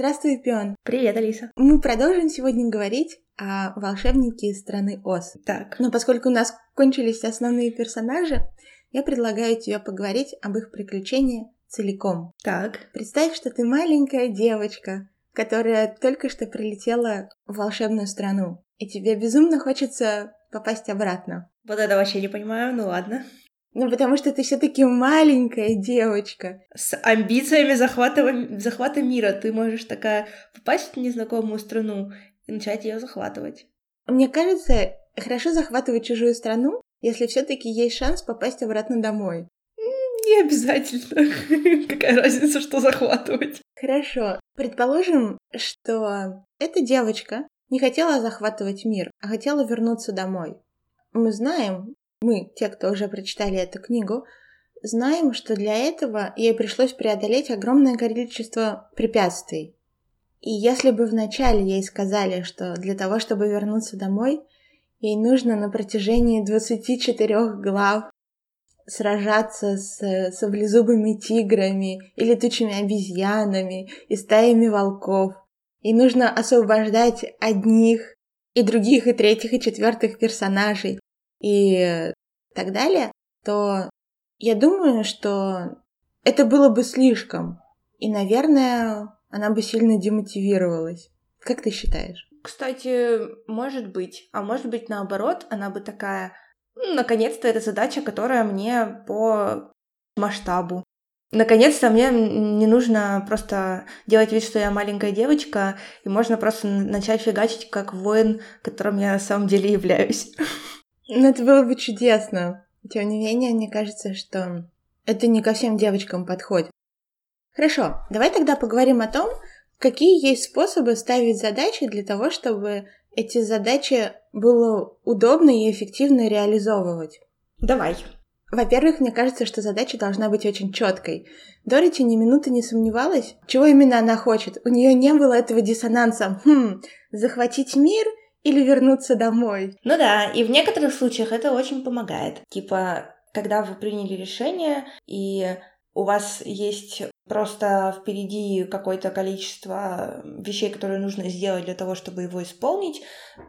Здравствуй, Пион. Привет, Алиса. Мы продолжим сегодня говорить о волшебнике страны Оз. Так. Но поскольку у нас кончились основные персонажи, я предлагаю тебе поговорить об их приключениях целиком. Так. Представь, что ты маленькая девочка, которая только что прилетела в волшебную страну, и тебе безумно хочется попасть обратно. Вот это вообще не понимаю, ну ладно. Ну, потому что ты все-таки маленькая девочка. С амбициями захвата, захвата мира ты можешь такая попасть в незнакомую страну и начать ее захватывать. Мне кажется, хорошо захватывать чужую страну, если все-таки есть шанс попасть обратно домой. Не обязательно. Какая разница, что захватывать? Хорошо. Предположим, что эта девочка не хотела захватывать мир, а хотела вернуться домой. Мы знаем, мы, те, кто уже прочитали эту книгу, знаем, что для этого ей пришлось преодолеть огромное количество препятствий. И если бы вначале ей сказали, что для того, чтобы вернуться домой, ей нужно на протяжении 24 глав сражаться с саблезубыми тиграми и летучими обезьянами и стаями волков, и нужно освобождать одних и других, и третьих, и четвертых персонажей, и так далее, то я думаю, что это было бы слишком. И, наверное, она бы сильно демотивировалась. Как ты считаешь? Кстати, может быть. А может быть, наоборот, она бы такая... «Ну, наконец-то это задача, которая мне по масштабу. Наконец-то мне не нужно просто делать вид, что я маленькая девочка, и можно просто начать фигачить как воин, которым я на самом деле являюсь. Ну, это было бы чудесно. Тем не менее, мне кажется, что это не ко всем девочкам подходит. Хорошо, давай тогда поговорим о том, какие есть способы ставить задачи для того, чтобы эти задачи было удобно и эффективно реализовывать. Давай. Во-первых, мне кажется, что задача должна быть очень четкой. Дороти ни минуты не сомневалась, чего именно она хочет. У нее не было этого диссонанса. Хм, захватить мир или вернуться домой. Ну да, и в некоторых случаях это очень помогает. Типа, когда вы приняли решение, и у вас есть просто впереди какое-то количество вещей, которые нужно сделать для того, чтобы его исполнить,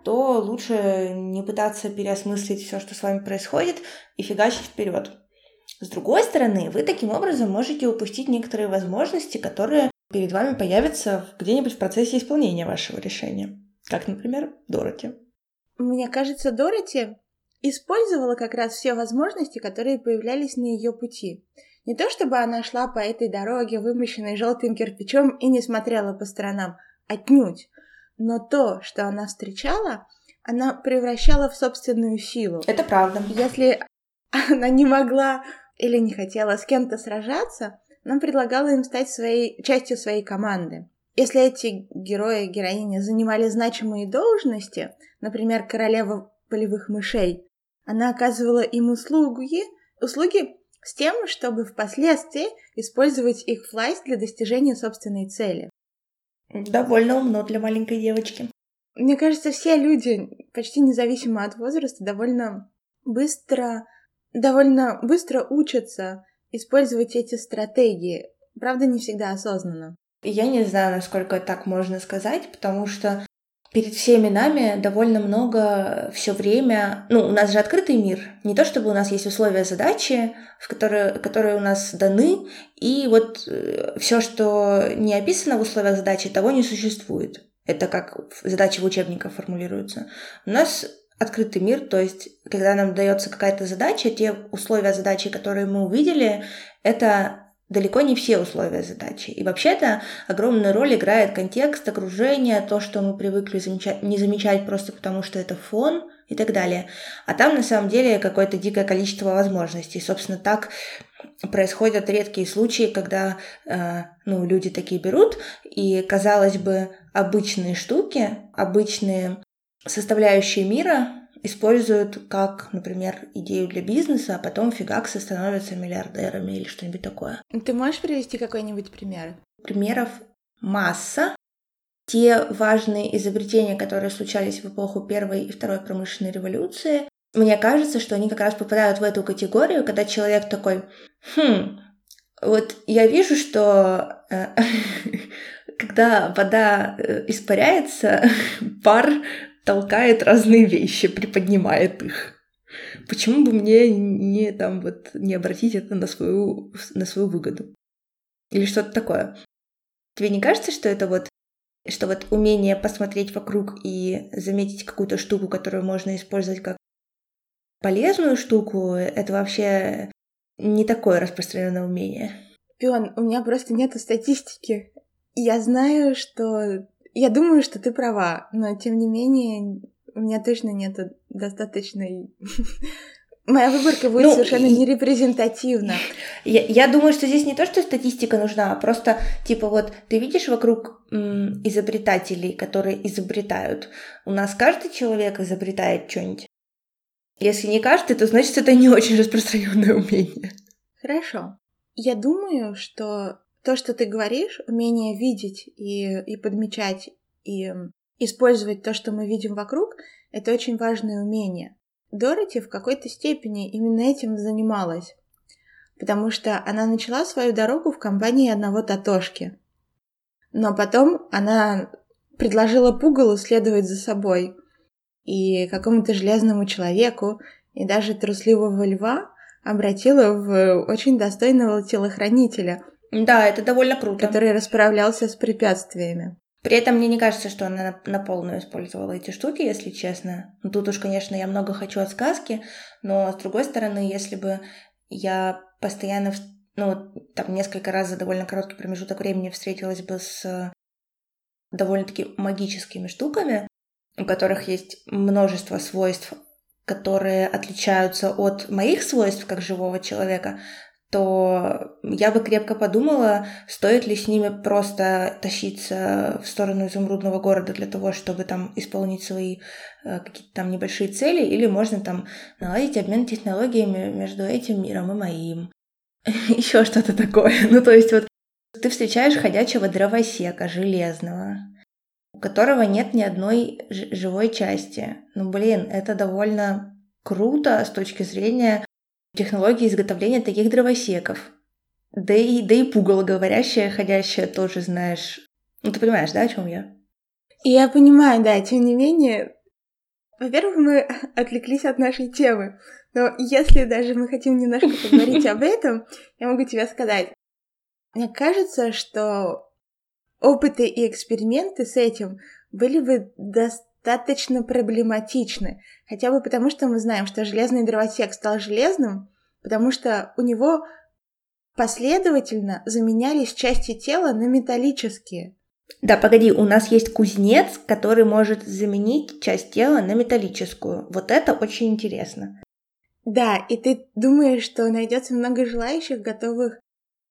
то лучше не пытаться переосмыслить все, что с вами происходит, и фигачить вперед. С другой стороны, вы таким образом можете упустить некоторые возможности, которые перед вами появятся где-нибудь в процессе исполнения вашего решения. Как, например, Дороти. Мне кажется, Дороти использовала как раз все возможности, которые появлялись на ее пути. Не то чтобы она шла по этой дороге, вымощенной желтым кирпичом, и не смотрела по сторонам, отнюдь. Но то, что она встречала, она превращала в собственную силу. Это правда. Если она не могла или не хотела с кем-то сражаться, она предлагала им стать своей частью своей команды. Если эти герои и героини занимали значимые должности, например, королева полевых мышей, она оказывала им услуги, услуги с тем, чтобы впоследствии использовать их власть для достижения собственной цели. Довольно умно для маленькой девочки. Мне кажется, все люди, почти независимо от возраста, довольно быстро, довольно быстро учатся использовать эти стратегии. Правда, не всегда осознанно. Я не знаю, насколько так можно сказать, потому что перед всеми нами довольно много все время... Ну, у нас же открытый мир. Не то, чтобы у нас есть условия задачи, в которые, которые у нас даны, и вот э, все, что не описано в условиях задачи, того не существует. Это как задачи в учебниках формулируются. У нас открытый мир, то есть когда нам дается какая-то задача, те условия задачи, которые мы увидели, это далеко не все условия задачи. И вообще-то огромную роль играет контекст, окружение, то, что мы привыкли замечать, не замечать просто потому, что это фон и так далее. А там на самом деле какое-то дикое количество возможностей. Собственно, так происходят редкие случаи, когда э, ну, люди такие берут, и, казалось бы, обычные штуки, обычные составляющие мира используют как, например, идею для бизнеса, а потом фигаксы становятся миллиардерами или что-нибудь такое. Ты можешь привести какой-нибудь пример? Примеров масса. Те важные изобретения, которые случались в эпоху Первой и Второй промышленной революции, мне кажется, что они как раз попадают в эту категорию, когда человек такой, хм, вот я вижу, что э, когда вода э, испаряется, пар толкает разные вещи, приподнимает их. Почему бы мне не там вот не обратить это на свою, на свою выгоду? Или что-то такое. Тебе не кажется, что это вот что вот умение посмотреть вокруг и заметить какую-то штуку, которую можно использовать как полезную штуку, это вообще не такое распространенное умение. Пион, у меня просто нету статистики. Я знаю, что... Я думаю, что ты права, но тем не менее у меня точно нету достаточной Моя выборка будет ну, совершенно нерепрезентативна. Я, я думаю, что здесь не то, что статистика нужна, а просто, типа, вот ты видишь вокруг м, изобретателей, которые изобретают. У нас каждый человек изобретает что-нибудь. Если не каждый, то значит это не очень распространенное умение. Хорошо. Я думаю, что то, что ты говоришь, умение видеть и, и подмечать, и использовать то, что мы видим вокруг, это очень важное умение. Дороти в какой-то степени именно этим занималась, потому что она начала свою дорогу в компании одного Татошки. Но потом она предложила Пугалу следовать за собой, и какому-то железному человеку, и даже трусливого льва обратила в очень достойного телохранителя. Да, это довольно круто. Который расправлялся с препятствиями. При этом мне не кажется, что она на, на полную использовала эти штуки, если честно. Ну, тут уж, конечно, я много хочу от сказки, но, с другой стороны, если бы я постоянно, ну, там, несколько раз за довольно короткий промежуток времени встретилась бы с довольно-таки магическими штуками, у которых есть множество свойств, которые отличаются от моих свойств как живого человека, то я бы крепко подумала, стоит ли с ними просто тащиться в сторону изумрудного города для того, чтобы там исполнить свои э, какие-то там небольшие цели, или можно там наладить обмен технологиями между этим миром и моим. Еще что-то такое. Ну, то есть вот ты встречаешь ходячего дровосека железного, у которого нет ни одной живой части. Ну, блин, это довольно круто с точки зрения технологии изготовления таких дровосеков. Да и, да и пугало говорящее, ходящее тоже знаешь. Ну, ты понимаешь, да, о чем я? Я понимаю, да, тем не менее, во-первых, мы отвлеклись от нашей темы, но если даже мы хотим немножко поговорить об этом, я могу тебе сказать, мне кажется, что опыты и эксперименты с этим были бы достаточно проблематичны. Хотя бы потому, что мы знаем, что железный дровосек стал железным, потому что у него последовательно заменялись части тела на металлические. Да, погоди, у нас есть кузнец, который может заменить часть тела на металлическую. Вот это очень интересно. Да, и ты думаешь, что найдется много желающих, готовых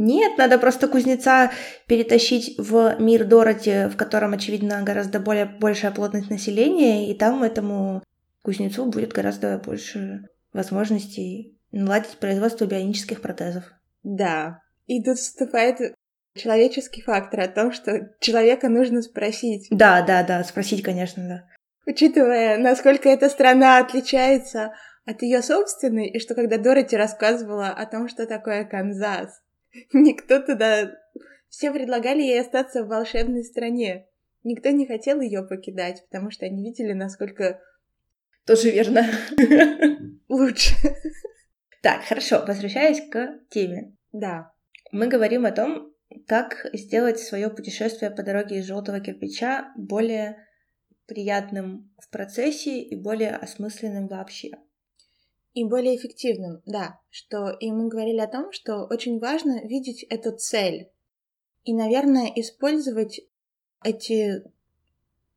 нет, надо просто кузнеца перетащить в мир Дороти, в котором, очевидно, гораздо более большая плотность населения, и там этому кузнецу будет гораздо больше возможностей наладить производство бионических протезов. Да. И тут вступает человеческий фактор о том, что человека нужно спросить. Да, да, да, спросить, конечно, да. Учитывая, насколько эта страна отличается от ее собственной, и что когда Дороти рассказывала о том, что такое Канзас, Никто туда... Все предлагали ей остаться в волшебной стране. Никто не хотел ее покидать, потому что они видели, насколько... Тоже верно. Лучше. Так, хорошо, возвращаясь к теме. Да. Мы говорим о том, как сделать свое путешествие по дороге из желтого кирпича более приятным в процессе и более осмысленным вообще. И более эффективным, да. Что и мы говорили о том, что очень важно видеть эту цель. И, наверное, использовать эти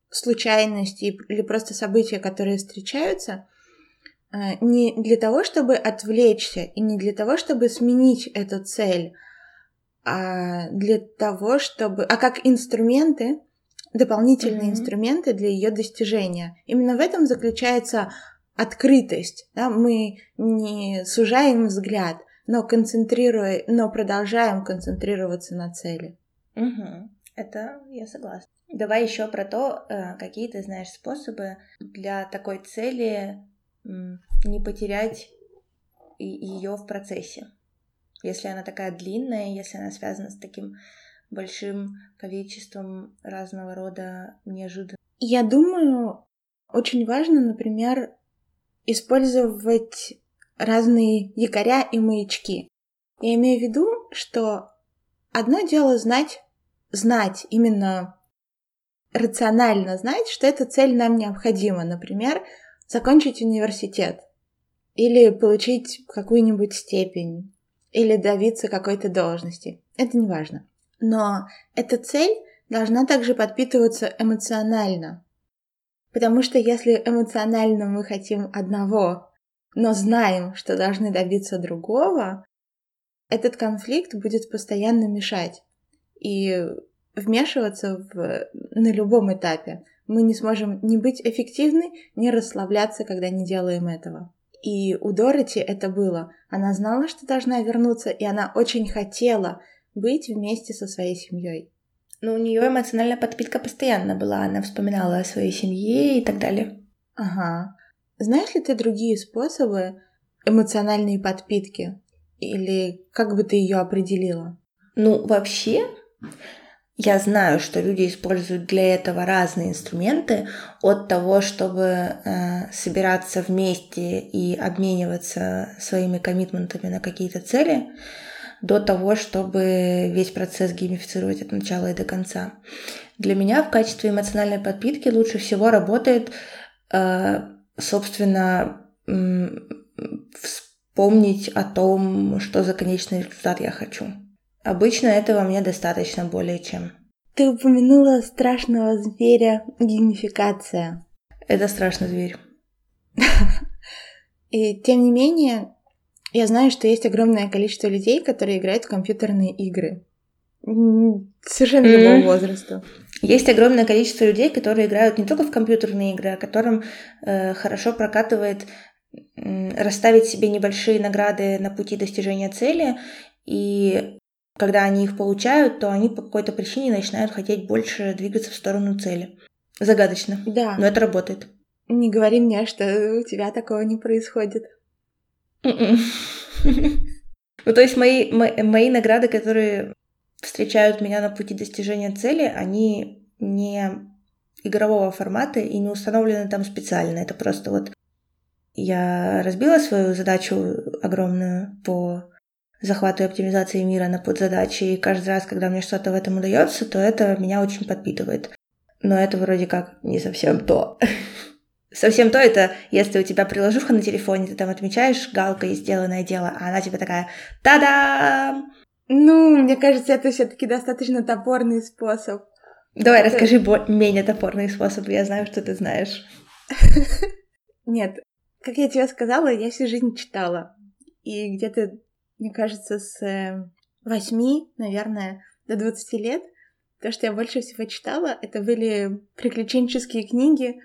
случайности или просто события, которые встречаются, э, не для того, чтобы отвлечься, и не для того, чтобы сменить эту цель, а для того, чтобы... А как инструменты, дополнительные mm-hmm. инструменты для ее достижения. Именно в этом заключается открытость. Да? Мы не сужаем взгляд, но концентрируя, но продолжаем концентрироваться на цели. Угу. Это я согласна. Давай еще про то, э, какие ты знаешь способы для такой цели не потерять ее в процессе. Если она такая длинная, если она связана с таким большим количеством разного рода неожиданных. Я думаю, очень важно, например, использовать разные якоря и маячки. Я имею в виду, что одно дело знать, знать именно рационально знать, что эта цель нам необходима. Например, закончить университет или получить какую-нибудь степень или добиться какой-то должности. Это не важно. Но эта цель должна также подпитываться эмоционально. Потому что если эмоционально мы хотим одного, но знаем, что должны добиться другого, этот конфликт будет постоянно мешать. И вмешиваться в, на любом этапе. Мы не сможем не быть эффективны, не расслабляться, когда не делаем этого. И у Дороти это было. Она знала, что должна вернуться, и она очень хотела быть вместе со своей семьей. Но у нее эмоциональная подпитка постоянно была. Она вспоминала о своей семье и так далее. Ага. Знаешь ли ты другие способы эмоциональной подпитки? Или как бы ты ее определила? Ну, вообще, я знаю, что люди используют для этого разные инструменты, от того, чтобы э, собираться вместе и обмениваться своими коммитментами на какие-то цели, до того, чтобы весь процесс геймифицировать от начала и до конца. Для меня в качестве эмоциональной подпитки лучше всего работает, э, собственно, вспомнить о том, что за конечный результат я хочу. Обычно этого мне достаточно более чем. Ты упомянула страшного зверя геймификация. Это страшный зверь. И тем не менее, я знаю, что есть огромное количество людей, которые играют в компьютерные игры. Совершенно mm. любого возраста. Есть огромное количество людей, которые играют не только в компьютерные игры, а которым э, хорошо прокатывает э, расставить себе небольшие награды на пути достижения цели и когда они их получают, то они по какой-то причине начинают хотеть больше двигаться в сторону цели. Загадочно. Да. Но это работает. Не говори мне, что у тебя такого не происходит. М-м. Ну, то есть мои, мои награды, которые встречают меня на пути достижения цели, они не игрового формата и не установлены там специально. Это просто вот я разбила свою задачу огромную по захвату и оптимизации мира на подзадачи, и каждый раз, когда мне что-то в этом удается, то это меня очень подпитывает. Но это вроде как не совсем то. Совсем то это, если у тебя приложуха на телефоне, ты там отмечаешь галкой сделанное дело, а она тебе такая «Та-дам!» Ну, мне кажется, это все таки достаточно топорный способ. Давай, это... расскажи менее топорный способ, я знаю, что ты знаешь. Нет, как я тебе сказала, я всю жизнь читала. И где-то мне кажется, с э, восьми, наверное, до 20 лет. То, что я больше всего читала, это были приключенческие книги,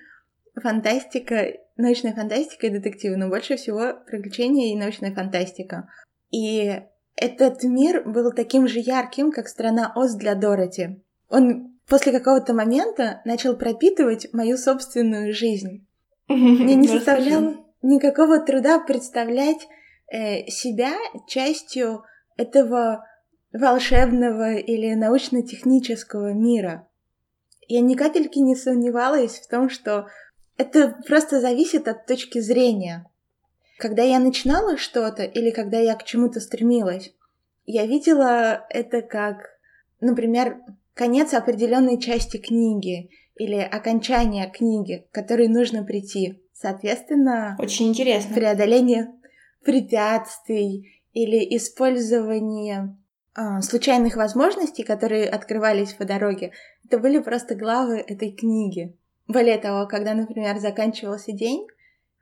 фантастика, научная фантастика и детективы, но больше всего приключения и научная фантастика. И этот мир был таким же ярким, как страна Оз для Дороти. Он после какого-то момента начал пропитывать мою собственную жизнь. Мне не составляло никакого труда представлять э, себя частью этого волшебного или научно-технического мира. Я ни капельки не сомневалась в том, что это просто зависит от точки зрения. Когда я начинала что-то или когда я к чему-то стремилась, я видела это как, например, конец определенной части книги или окончание книги, к которой нужно прийти. Соответственно, очень интересно. Преодоление препятствий или использование а, случайных возможностей, которые открывались по дороге, это были просто главы этой книги. Более того, когда, например, заканчивался день,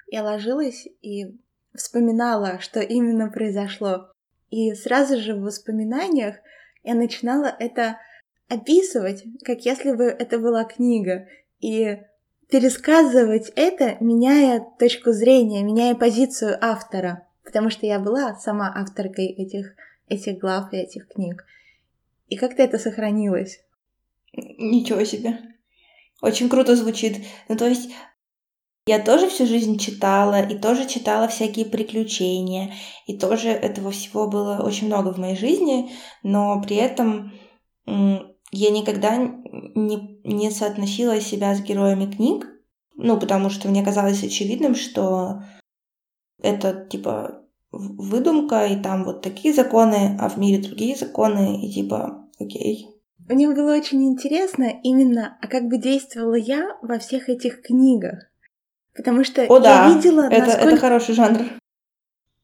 я ложилась и вспоминала, что именно произошло. И сразу же в воспоминаниях я начинала это описывать, как если бы это была книга. И пересказывать это, меняя точку зрения, меняя позицию автора потому что я была сама авторкой этих, этих глав и этих книг. И как-то это сохранилось. Ничего себе. Очень круто звучит. Ну, то есть я тоже всю жизнь читала, и тоже читала всякие приключения, и тоже этого всего было очень много в моей жизни, но при этом я никогда не, не соотносила себя с героями книг, ну, потому что мне казалось очевидным, что это, типа, выдумка, и там вот такие законы, а в мире другие законы, и типа, окей. Мне было очень интересно именно, а как бы действовала я во всех этих книгах. Потому что О, я да. видела, это, насколько... это хороший жанр.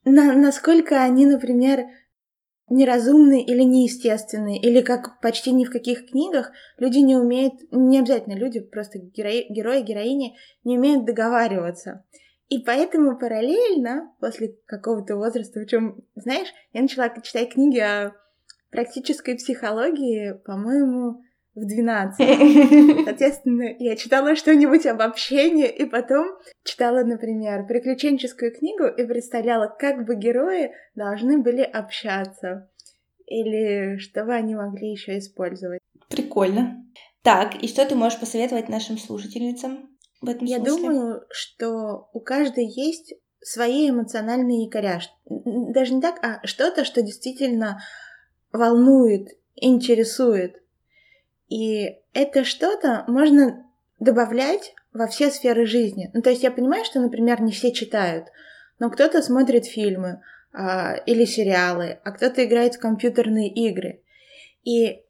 На, насколько они, например, неразумные или неестественные, или как почти ни в каких книгах люди не умеют, не обязательно люди, просто герои, герои, героини не умеют договариваться. И поэтому параллельно, после какого-то возраста, в чем, знаешь, я начала читать книги о практической психологии, по-моему, в 12. Соответственно, я читала что-нибудь об общении, и потом читала, например, приключенческую книгу и представляла, как бы герои должны были общаться. Или что бы они могли еще использовать. Прикольно. Так, и что ты можешь посоветовать нашим слушательницам в этом Я смысле? думаю, что у каждой есть свои эмоциональные якоря. Даже не так, а что-то, что действительно волнует, интересует. И это что-то можно добавлять во все сферы жизни. Ну, то есть я понимаю, что, например, не все читают, но кто-то смотрит фильмы а, или сериалы, а кто-то играет в компьютерные игры. И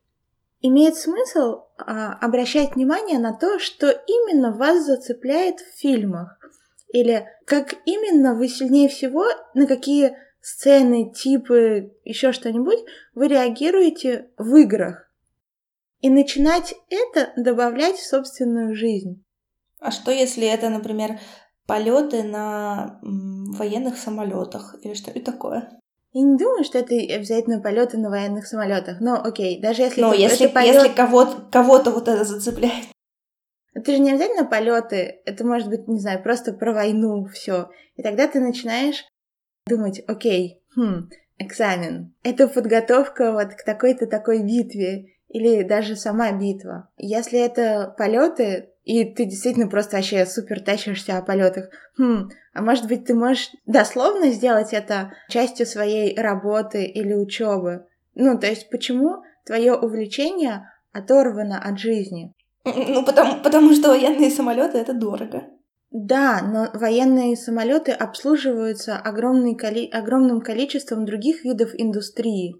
имеет смысл а, обращать внимание на то, что именно вас зацепляет в фильмах. Или как именно вы сильнее всего, на какие сцены, типы, еще что-нибудь, вы реагируете в играх и начинать это добавлять в собственную жизнь. А что если это, например, полеты на военных самолетах или что-нибудь такое? Я не думаю, что это обязательно полеты на военных самолетах. Но окей, даже если... Это, если, полет... если кого-то, кого-то вот это зацепляет. Это же не обязательно полеты, это может быть, не знаю, просто про войну все. И тогда ты начинаешь думать, окей, хм, экзамен. Это подготовка вот к такой-то такой битве или даже сама битва. Если это полеты, и ты действительно просто вообще супер тащишься о полетах, хм, а может быть ты можешь дословно сделать это частью своей работы или учебы? Ну, то есть почему твое увлечение оторвано от жизни? Ну, потому, потому что военные самолеты это дорого. Да, но военные самолеты обслуживаются коли... огромным количеством других видов индустрии.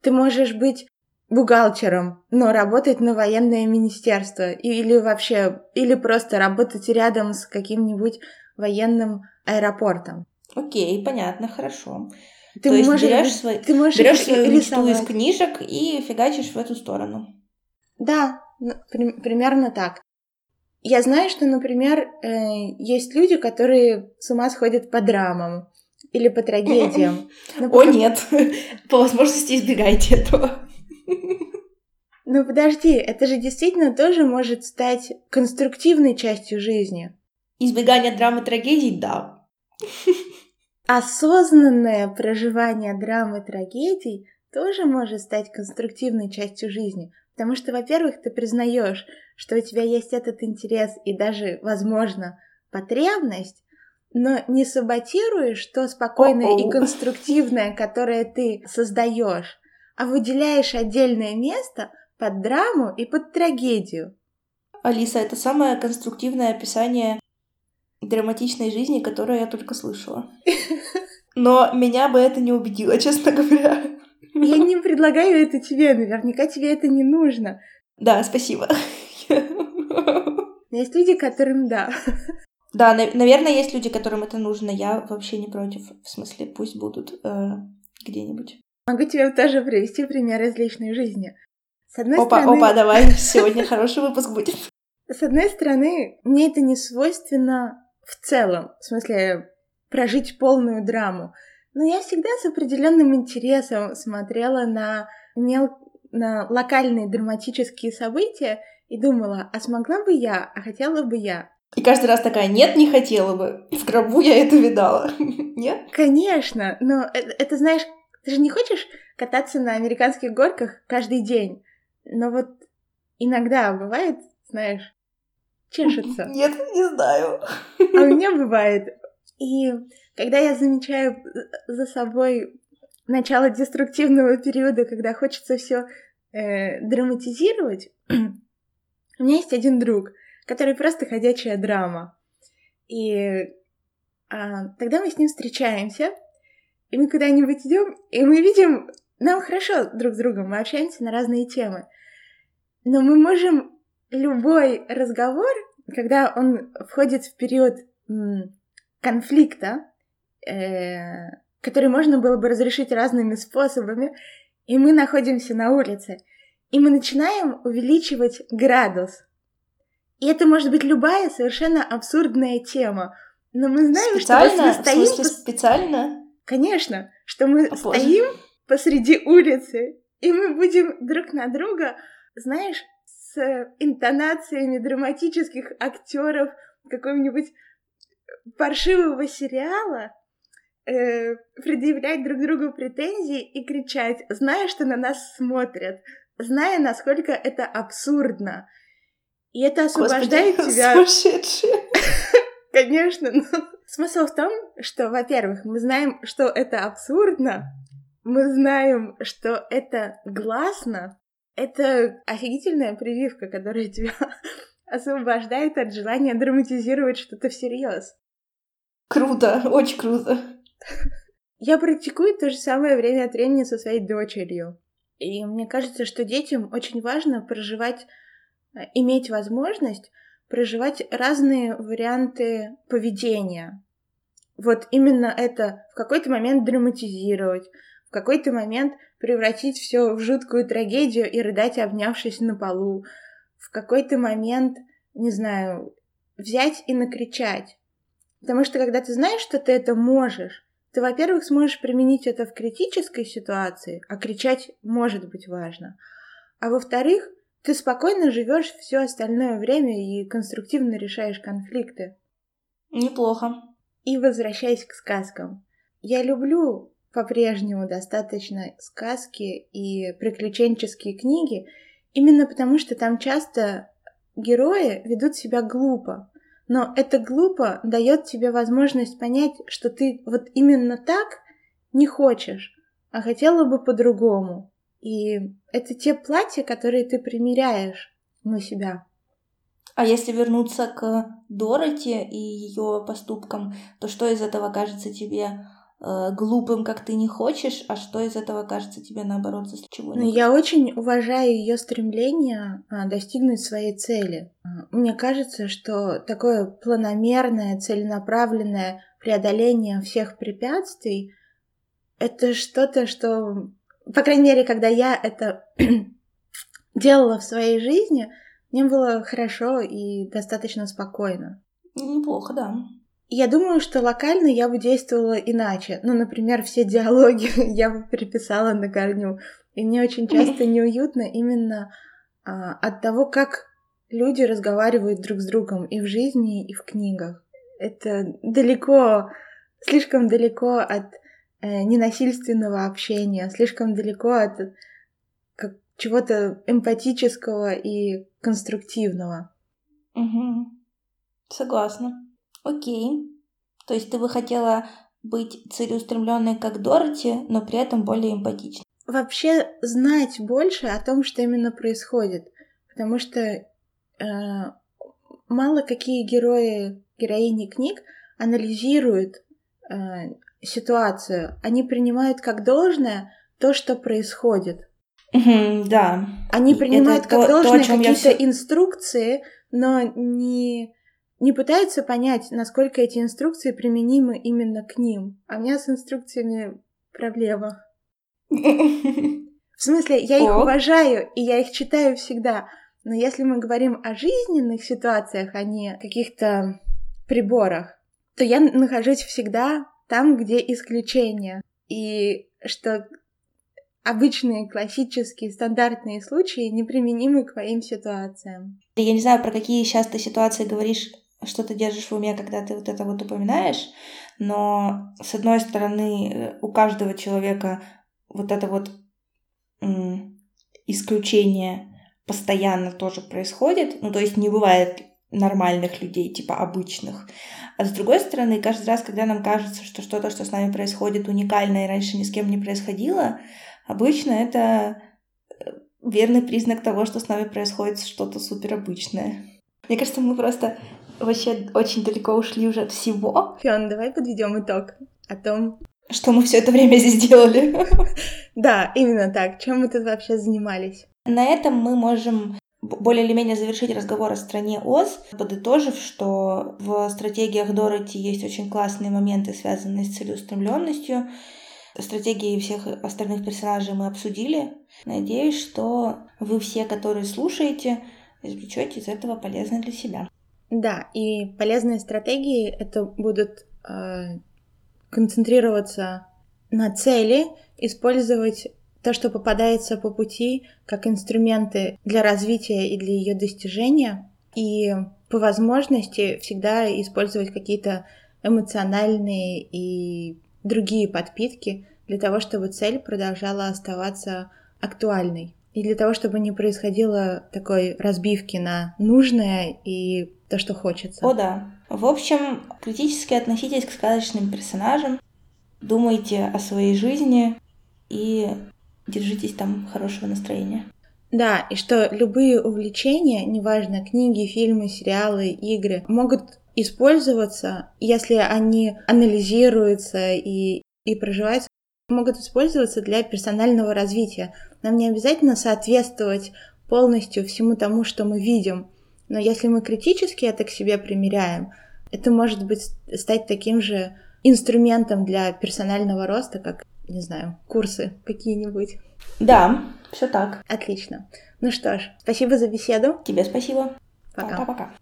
Ты можешь быть бухгалтером, но работать на военное министерство или вообще, или просто работать рядом с каким-нибудь военным аэропортом. Окей, понятно, хорошо. Ты То можешь, берешь, свой, ты можешь берешь свою мечту рисовать. из книжек и фигачишь в эту сторону. Да, ну, при- примерно так. Я знаю, что, например, э, есть люди, которые с ума сходят по драмам или по трагедиям. Но О, пока- нет, по возможности избегайте этого. Ну подожди, это же действительно тоже может стать конструктивной частью жизни. Избегание драмы трагедий, да. Осознанное проживание драмы трагедий тоже может стать конструктивной частью жизни. Потому что, во-первых, ты признаешь, что у тебя есть этот интерес и даже, возможно, потребность, но не саботируешь то спокойное и О-оу. конструктивное, которое ты создаешь, а выделяешь отдельное место под драму и под трагедию. Алиса, это самое конструктивное описание драматичной жизни, которое я только слышала. Но меня бы это не убедило, честно говоря. Я не предлагаю это тебе, наверняка тебе это не нужно. Да, спасибо. Но есть люди, которым да. Да, на- наверное, есть люди, которым это нужно. Я вообще не против. В смысле, пусть будут э, где-нибудь. Могу тебе тоже привести пример из личной жизни. С одной Опа, стороны, опа, давай, сегодня хороший выпуск будет. с одной стороны, мне это не свойственно в целом, в смысле прожить полную драму. Но я всегда с определенным интересом смотрела на мел... на локальные драматические события и думала, а смогла бы я, а хотела бы я. И каждый раз такая, нет, не хотела бы. В гробу я это видала. Нет? Конечно, но это, это, знаешь, ты же не хочешь кататься на американских горках каждый день. Но вот иногда бывает, знаешь, чешется. Нет, не знаю. А у меня бывает. И когда я замечаю за собой начало деструктивного периода, когда хочется все э, драматизировать, у меня есть один друг, который просто ходячая драма. И а, тогда мы с ним встречаемся, и мы куда-нибудь идем, и мы видим, нам хорошо друг с другом, мы общаемся на разные темы. Но мы можем любой разговор, когда он входит в период конфликта, э, который можно было бы разрешить разными способами, и мы находимся на улице, и мы начинаем увеличивать градус. И это может быть любая совершенно абсурдная тема. Но мы знаем, специально? что мы стоим... В смысле, специально? Конечно, что мы О, стоим Боже. посреди улицы, и мы будем друг на друга, знаешь, с интонациями драматических актеров какого-нибудь паршивого сериала э, предъявлять друг другу претензии и кричать, зная, что на нас смотрят, зная, насколько это абсурдно. И это освобождает Господи, тебя... сумасшедшие. Конечно, но смысл в том, что, во-первых, мы знаем, что это абсурдно, мы знаем, что это гласно, это офигительная прививка, которая тебя освобождает от желания драматизировать что-то всерьез. Круто, очень круто. Я практикую то же самое время от времени со своей дочерью. И мне кажется, что детям очень важно проживать, э, иметь возможность проживать разные варианты поведения. Вот именно это в какой-то момент драматизировать, в какой-то момент превратить все в жуткую трагедию и рыдать, обнявшись на полу, в какой-то момент, не знаю, взять и накричать. Потому что когда ты знаешь, что ты это можешь, ты, во-первых, сможешь применить это в критической ситуации, а кричать может быть важно. А во-вторых, ты спокойно живешь все остальное время и конструктивно решаешь конфликты. Неплохо. И возвращаясь к сказкам. Я люблю по-прежнему достаточно сказки и приключенческие книги, именно потому что там часто герои ведут себя глупо. Но это глупо дает тебе возможность понять, что ты вот именно так не хочешь, а хотела бы по-другому. И это те платья, которые ты примеряешь на себя. А если вернуться к Дороти и ее поступкам, то что из этого кажется тебе глупым, как ты не хочешь, а что из этого кажется тебе наоборот за чего Ну, я очень уважаю ее стремление а, достигнуть своей цели. А, Мне кажется, что такое планомерное, целенаправленное преодоление всех препятствий это что-то, что, по крайней мере, когда я это делала в своей жизни, мне было хорошо и достаточно спокойно. Неплохо, да. Я думаю, что локально я бы действовала иначе. Ну, например, все диалоги я бы переписала на корню. И мне очень часто неуютно именно а, от того, как люди разговаривают друг с другом и в жизни, и в книгах. Это далеко, слишком далеко от э, ненасильственного общения, слишком далеко от как, чего-то эмпатического и конструктивного. Угу. Согласна. Окей. То есть ты бы хотела быть целеустремленной, как Дороти, но при этом более эмпатичной. Вообще знать больше о том, что именно происходит. Потому что э, мало какие герои, героини книг анализируют э, ситуацию. Они принимают как должное то, что происходит. Да. Они принимают Это как то- то, должное я какие-то всё- инструкции, но не, не пытаются понять, насколько эти инструкции применимы именно к ним. А у меня с инструкциями проблема. В смысле, я их уважаю, и я их читаю всегда. Но если мы говорим о жизненных ситуациях, а не каких-то приборах, то я нахожусь всегда там, где исключения. И что обычные, классические, стандартные случаи неприменимы к моим ситуациям. Я не знаю, про какие сейчас ты ситуации говоришь, что ты держишь в уме, когда ты вот это вот упоминаешь, но с одной стороны, э, у каждого человека вот это вот исключение постоянно тоже происходит, ну то есть не бывает нормальных людей, типа обычных. А с другой стороны, каждый раз, когда нам кажется, что что-то, что с нами происходит, уникально и раньше ни с кем не происходило, обычно это э, верный признак того, что с нами происходит что-то суперобычное. Мне кажется, мы просто вообще очень далеко ушли уже от всего. Фион, давай подведем итог о том, что мы все это время здесь делали. Да, именно так. Чем мы тут вообще занимались? На этом мы можем более или менее завершить разговор о стране Оз, подытожив, что в стратегиях Дороти есть очень классные моменты, связанные с целеустремленностью. Стратегии всех остальных персонажей мы обсудили. Надеюсь, что вы все, которые слушаете, извлечете из этого полезное для себя. Да, и полезные стратегии это будут э, концентрироваться на цели, использовать то, что попадается по пути, как инструменты для развития и для ее достижения, и по возможности всегда использовать какие-то эмоциональные и другие подпитки для того, чтобы цель продолжала оставаться актуальной. И для того, чтобы не происходило такой разбивки на нужное и то, что хочется. О, да. В общем, критически относитесь к сказочным персонажам, думайте о своей жизни и держитесь там хорошего настроения. Да, и что любые увлечения, неважно, книги, фильмы, сериалы, игры, могут использоваться, если они анализируются и, и проживаются, могут использоваться для персонального развития. Нам не обязательно соответствовать полностью всему тому, что мы видим. Но если мы критически это к себе примеряем, это может быть стать таким же инструментом для персонального роста, как, не знаю, курсы какие-нибудь. Да, все так. Отлично. Ну что ж, спасибо за беседу. Тебе спасибо. Пока. Пока-пока.